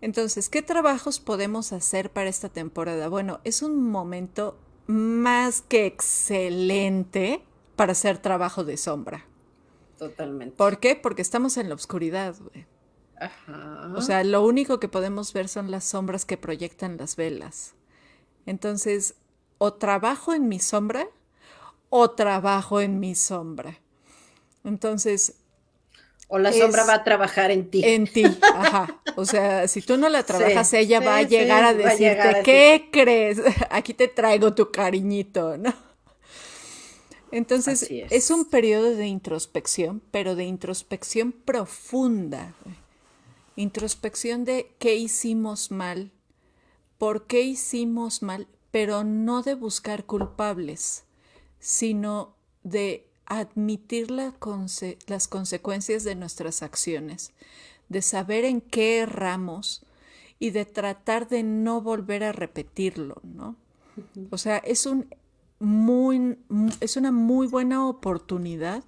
Entonces, ¿qué trabajos podemos hacer para esta temporada? Bueno, es un momento más que excelente para hacer trabajo de sombra. Totalmente. ¿Por qué? Porque estamos en la oscuridad, güey. O sea, lo único que podemos ver son las sombras que proyectan las velas. Entonces, o trabajo en mi sombra o trabajo en mi sombra. Entonces... O la sombra va a trabajar en ti. En ti, ajá. O sea, si tú no la trabajas, ella va a llegar a decirte, ¿qué crees? Aquí te traigo tu cariñito, ¿no? Entonces, es. un periodo de introspección, pero de introspección profunda introspección de qué hicimos mal, por qué hicimos mal, pero no de buscar culpables, sino de admitir las consecuencias de nuestras acciones, de saber en qué erramos y de tratar de no volver a repetirlo, ¿no? O sea, es un muy es una muy buena oportunidad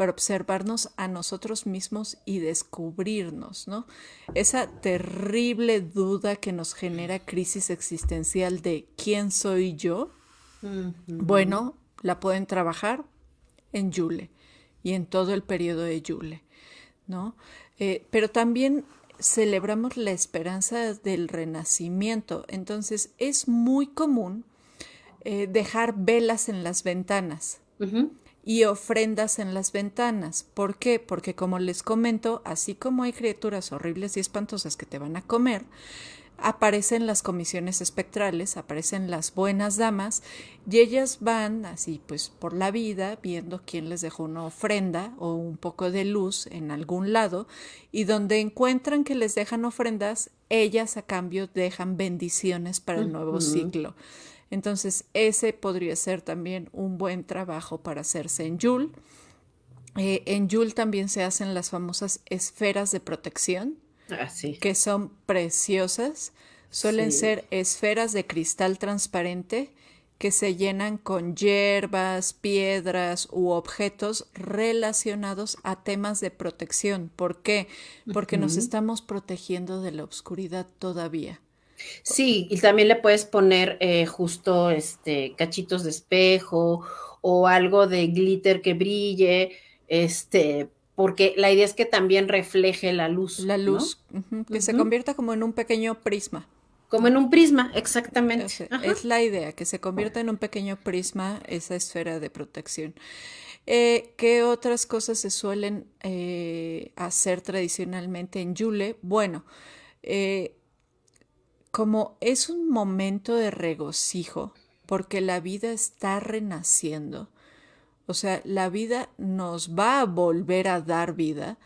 para observarnos a nosotros mismos y descubrirnos, ¿no? Esa terrible duda que nos genera crisis existencial de ¿quién soy yo? Bueno, la pueden trabajar en Yule y en todo el periodo de Yule, ¿no? Eh, pero también celebramos la esperanza del renacimiento, entonces es muy común eh, dejar velas en las ventanas y ofrendas en las ventanas. ¿Por qué? Porque como les comento, así como hay criaturas horribles y espantosas que te van a comer, aparecen las comisiones espectrales, aparecen las buenas damas y ellas van así pues por la vida viendo quién les dejó una ofrenda o un poco de luz en algún lado y donde encuentran que les dejan ofrendas, ellas a cambio dejan bendiciones para el nuevo ciclo. Entonces, ese podría ser también un buen trabajo para hacerse en Yule. Eh, en Yule también se hacen las famosas esferas de protección, ah, que son preciosas. Suelen ser esferas de cristal transparente que se llenan con hierbas, piedras u objetos relacionados a temas de protección. ¿Por qué? Porque nos estamos protegiendo de la oscuridad todavía. Sí, y también le puedes poner eh, justo este cachitos de espejo o algo de glitter que brille, este, porque la idea es que también refleje la luz. La luz, que se convierta como en un pequeño prisma. Como en un prisma, exactamente. Es, la idea, que se convierta en un pequeño prisma esa esfera de protección. Eh, ¿Qué otras cosas se suelen eh, hacer tradicionalmente en Yule? Bueno, eh, como es un momento de regocijo, porque la vida está renaciendo, o sea, la vida nos va a volver a dar vida,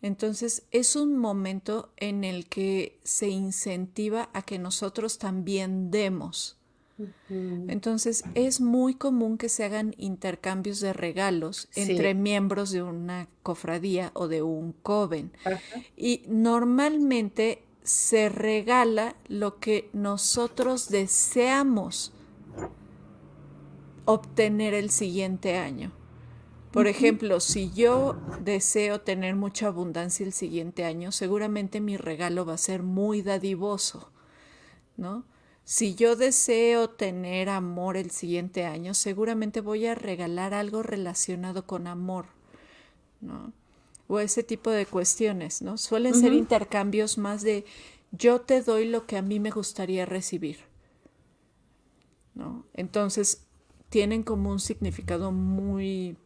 entonces es un momento en el que se incentiva a que nosotros también demos. Entonces es muy común que se hagan intercambios de regalos entre miembros de una cofradía o de un coven. Y normalmente se regala lo que nosotros deseamos obtener el siguiente año. Por ejemplo, si yo deseo tener mucha abundancia el siguiente año, seguramente mi regalo va a ser muy dadivoso, ¿no? Si yo deseo tener amor el siguiente año, seguramente voy a regalar algo relacionado con amor, ¿no? O ese tipo de cuestiones, ¿no? Suelen ser intercambios más de yo te doy lo que a mí me gustaría recibir, ¿no? Entonces tienen como un significado muy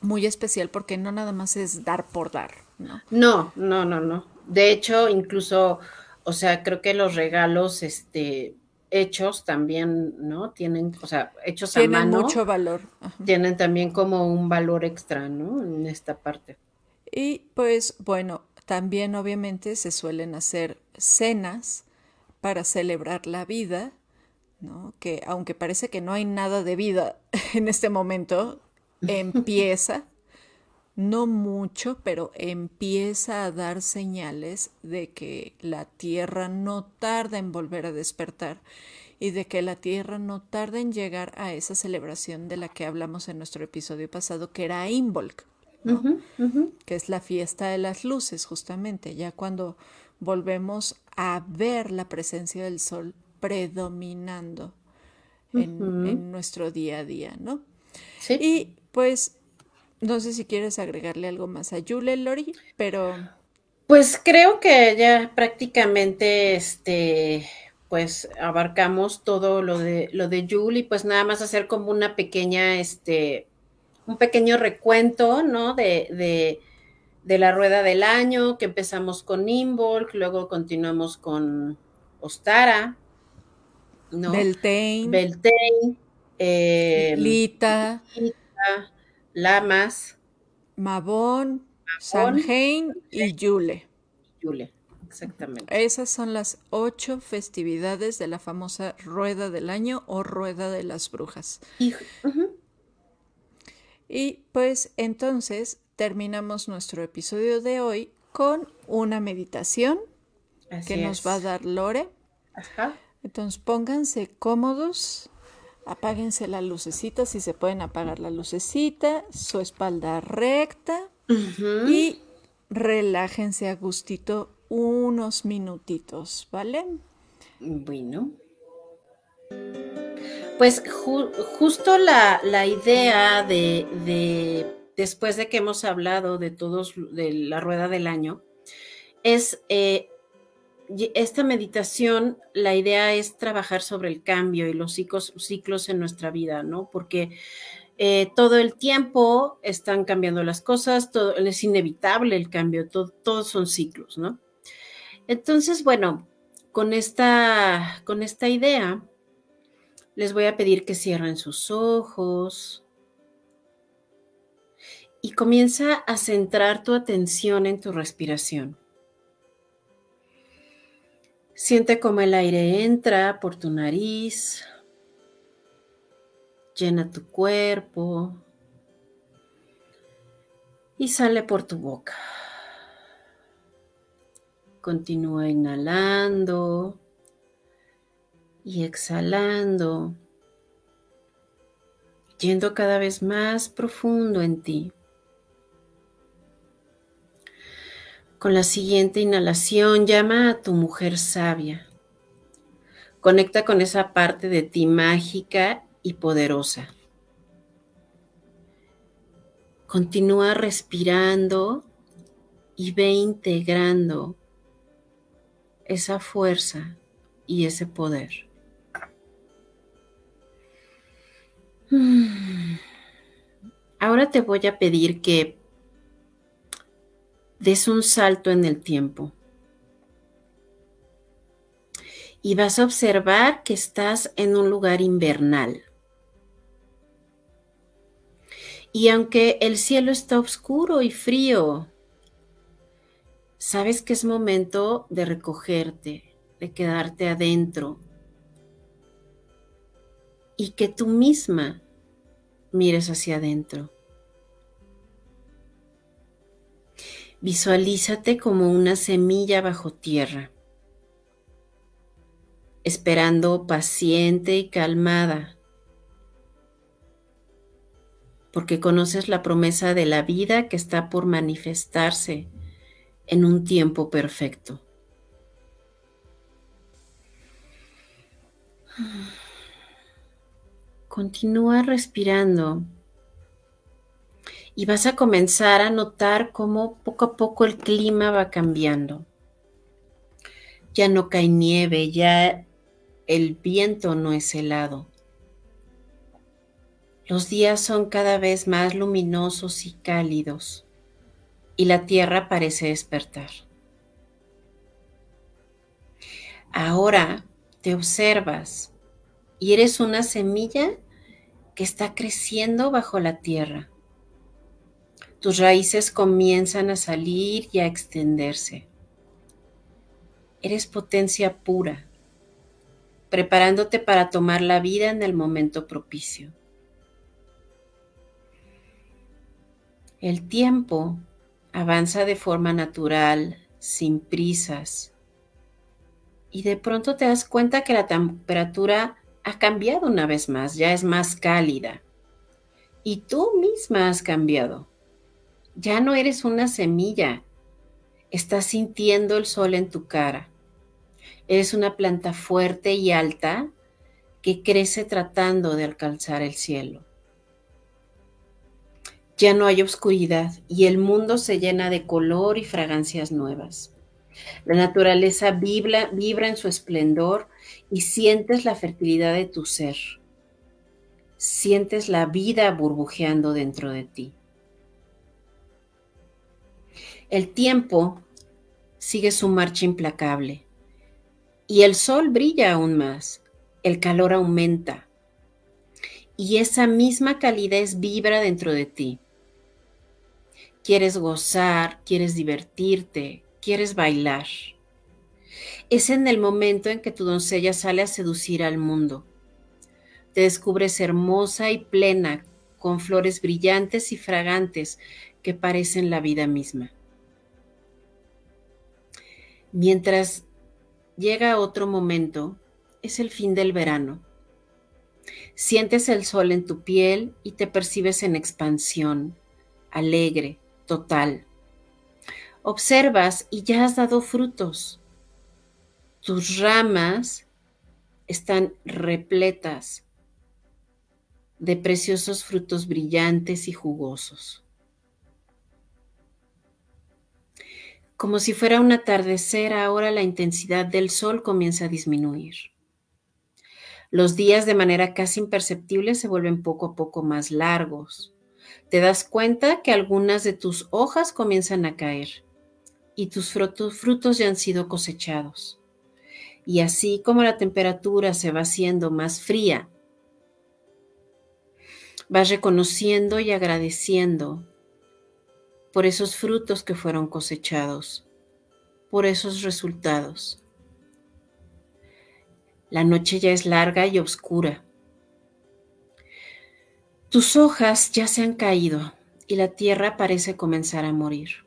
muy especial porque no nada más es dar por dar, ¿no? No, no, no, no. De hecho, incluso, o sea, creo que los regalos, este, hechos también, ¿no? Tienen, o sea, hechos a mano. Tienen mucho valor. Tienen también como un valor extra, ¿no? En esta parte. Y pues bueno, también obviamente se suelen hacer cenas para celebrar la vida, ¿no? que aunque parece que no hay nada de vida en este momento, empieza, no mucho, pero empieza a dar señales de que la Tierra no tarda en volver a despertar y de que la Tierra no tarda en llegar a esa celebración de la que hablamos en nuestro episodio pasado, que era Imbolc que es la fiesta de las luces, justamente, ya cuando volvemos a ver la presencia del sol predominando en, nuestro día a día, ¿no? Sí. Y pues, no sé si quieres agregarle algo más a Yule, Lori, pero... Pues creo que ya prácticamente, este, pues abarcamos todo lo de lo de Yule y pues nada más hacer como una pequeña, este, un pequeño recuento, ¿no? De, la rueda del año, que empezamos con Imbolc, luego continuamos con Ostara, ¿no? Beltane. Beltane. Eh, Lita. Lamas. Mabón, y Yule. Yule, exactamente. Esas son las ocho festividades de la famosa Rueda del Año o Rueda de las Brujas. Y, y pues entonces terminamos nuestro episodio de hoy con una meditación que nos va a dar Lore. Entonces pónganse cómodos, Apáguense la lucecita, si se pueden apagar la lucecita, su espalda recta y relájense a gustito unos minutitos, ¿vale? Bueno. Pues justo la, idea de, después de que hemos hablado de todos, de la rueda del año, es eh, esta meditación, la idea es trabajar sobre el cambio y los ciclos, ciclos en nuestra vida, ¿no? Porque eh, todo el tiempo están cambiando las cosas, todo, es inevitable el cambio, todos son ciclos, ¿no? Entonces, bueno, con esta, con esta idea, les voy a pedir que cierren sus ojos y comienza a centrar tu atención en tu respiración. Siente cómo el aire entra por tu nariz, llena tu cuerpo y sale por tu boca. Continúa inhalando y exhalando, yendo cada vez más profundo en ti. Con la siguiente inhalación llama a tu mujer sabia. Conecta con esa parte de ti mágica y poderosa. Continúa respirando y ve integrando esa fuerza y ese poder. Ahora te voy a pedir que des un salto en el tiempo. Y vas a observar que estás en un lugar invernal. Y aunque el cielo está oscuro y frío, sabes que es momento de recogerte, de quedarte adentro y que tú misma mires hacia adentro. Visualízate como una semilla bajo tierra, esperando paciente y calmada, porque conoces la promesa de la vida que está por manifestarse en un tiempo perfecto. Continúa respirando y vas a comenzar a notar cómo poco a poco el clima va cambiando. Ya no cae nieve, ya el viento no es helado. Los días son cada vez más luminosos y cálidos y la tierra parece despertar. Ahora te observas y eres una semilla que está creciendo bajo la tierra. Tus raíces comienzan a salir y a extenderse. Eres potencia pura, preparándote para tomar la vida en el momento propicio. El tiempo avanza de forma natural, sin prisas, y de pronto te das cuenta que la temperatura ha cambiado una vez más, ya es más cálida. Y tú misma has cambiado. Ya no eres una semilla. Estás sintiendo el sol en tu cara. Eres una planta fuerte y alta que crece tratando de alcanzar el cielo. Ya no hay oscuridad y el mundo se llena de color y fragancias nuevas. La naturaleza vibra, en su esplendor y sientes la fertilidad de tu ser. Sientes la vida burbujeando dentro de ti. El tiempo sigue su marcha implacable y el sol brilla aún más, el calor aumenta y esa misma calidez vibra dentro de ti. Quieres gozar, quieres divertirte, quieres bailar. Es en el momento en que tu doncella sale a seducir al mundo. Te descubres hermosa y plena, con flores brillantes y fragantes que parecen la vida misma. Mientras llega otro momento, es el fin del verano. Sientes el sol en tu piel y te percibes en expansión, alegre, total. Observas y ya has dado frutos. Tus ramas están repletas de preciosos frutos brillantes y jugosos. Como si fuera un atardecer, ahora la intensidad del sol comienza a disminuir. Los días de manera casi imperceptible se vuelven poco a poco más largos. Te das cuenta que algunas de tus hojas comienzan a caer y tus frutos, ya han sido cosechados. Y así como la temperatura se va haciendo más fría, vas reconociendo y agradeciendo por esos frutos que fueron cosechados, por esos resultados. La noche ya es larga y oscura. Tus hojas ya se han caído y la tierra parece comenzar a morir.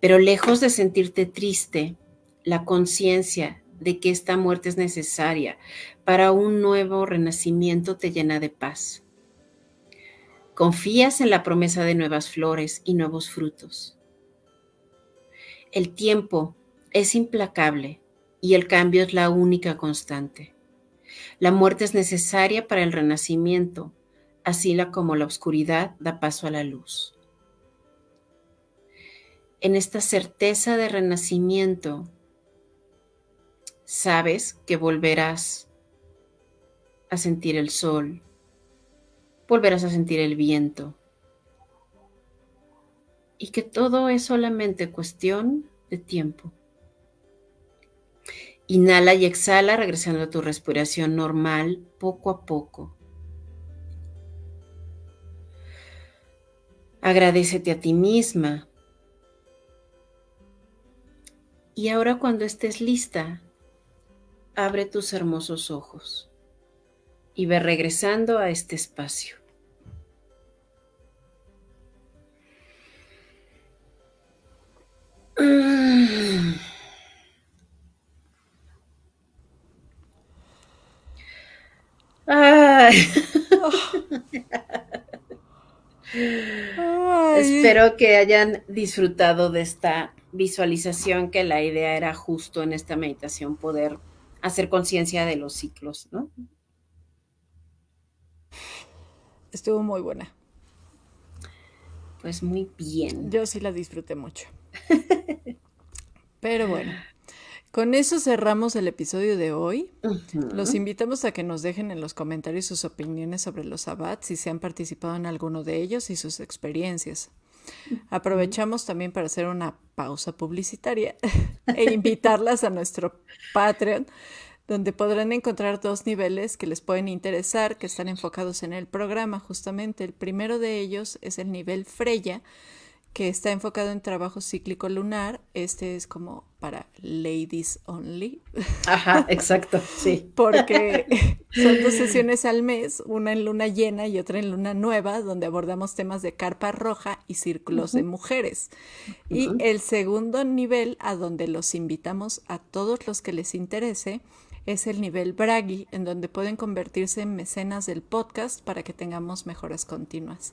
Pero lejos de sentirte triste, la conciencia de que esta muerte es necesaria para un nuevo renacimiento te llena de paz. Confías en la promesa de nuevas flores y nuevos frutos. El tiempo es implacable y el cambio es la única constante. La muerte es necesaria para el renacimiento, así como la oscuridad da paso a la luz. En esta certeza de renacimiento, sabes que volverás a sentir el sol, volverás a sentir el viento. Y que todo es solamente cuestión de tiempo. Inhala y exhala regresando a tu respiración normal poco a poco. Agradecete a ti misma. Y ahora cuando estés lista, abre tus hermosos ojos y ve regresando a este espacio. Espero que hayan disfrutado de esta visualización, que la idea era justo en esta meditación poder hacer conciencia de los ciclos, ¿no? Estuvo muy buena. Pues muy bien. Yo sí la disfruté mucho. Pero bueno, con eso cerramos el episodio de hoy. Los invitamos a que nos dejen en los comentarios sus opiniones sobre los sabbats, si se han participado en alguno de ellos y sus experiencias. Aprovechamos también para hacer una pausa publicitaria e invitarlas a nuestro Patreon donde podrán encontrar dos niveles que les pueden interesar, que están enfocados en el programa justamente. El primero de ellos es el nivel Freya, que está enfocado en trabajo cíclico lunar. Este es como para ladies only. Ajá, exacto, sí. Porque son dos sesiones al mes, una en luna llena y otra en luna nueva, donde abordamos temas de carpa roja y círculos de mujeres. Y el segundo nivel, a donde los invitamos a todos los que les interese, es el nivel Bragi, en donde pueden convertirse en mecenas del podcast para que tengamos mejoras continuas.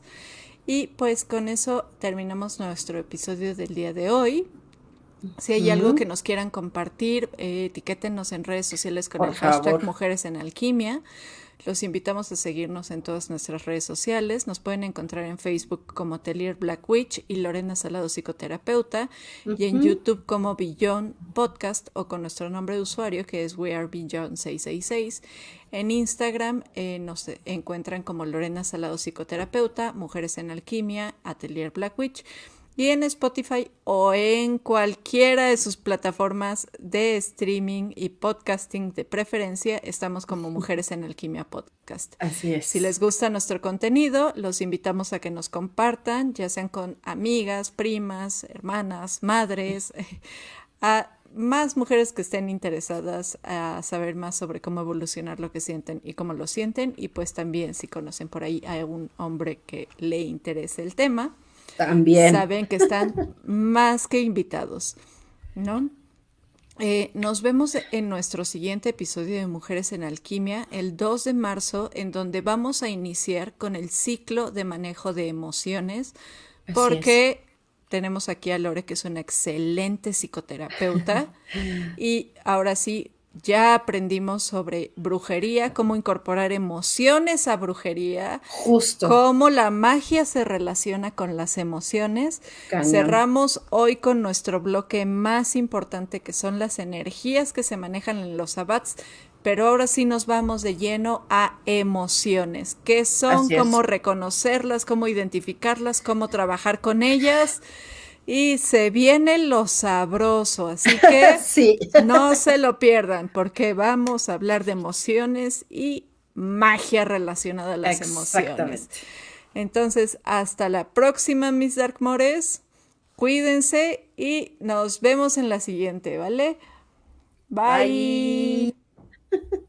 Y pues con eso terminamos nuestro episodio del día de hoy. Si hay algo que nos quieran compartir, eh, etiquétenos en redes sociales con el hashtag Mujeres en Alquimia. Los invitamos a seguirnos en todas nuestras redes sociales. Nos pueden encontrar en Facebook como Telier Black Witch y Lorena Salado Psicoterapeuta y en YouTube como Beyond Podcast o con nuestro nombre de usuario que es We Are Beyond 666. En Instagram eh, nos encuentran como Lorena Salado Psicoterapeuta, Mujeres en Alquimia, Atelier Black Witch y en Spotify o en cualquiera de sus plataformas de streaming y podcasting de preferencia, estamos como Mujeres en Alquimia Podcast. Así es. Si les gusta nuestro contenido, los invitamos a que nos compartan, ya sean con amigas, primas, hermanas, madres, a más mujeres que estén interesadas a saber más sobre cómo evolucionar lo que sienten y cómo lo sienten y pues también si conocen por ahí a un hombre que le interese el tema también. Saben que están más que invitados, ¿no? Eh, nos vemos en nuestro siguiente episodio de Mujeres en Alquimia, el 2 de marzo, en donde vamos a iniciar con el ciclo de manejo de emociones, porque tenemos aquí a Lore, que es una excelente psicoterapeuta, y ahora sí, ya aprendimos sobre brujería, cómo incorporar emociones a brujería. Justo. Cómo la magia se relaciona con las emociones. Cerramos hoy con nuestro bloque más importante que son las energías que se manejan en los sabbats. Pero ahora sí nos vamos de lleno a emociones. ¿Qué son? ¿Cómo reconocerlas? ¿Cómo identificarlas? ¿Cómo trabajar con ellas? Y se viene lo sabroso, así que no se lo pierdan porque vamos a hablar de emociones y magia relacionada a las emociones. Entonces, hasta la próxima, mis Darkmores. Cuídense y nos vemos en la siguiente, ¿vale? Bye.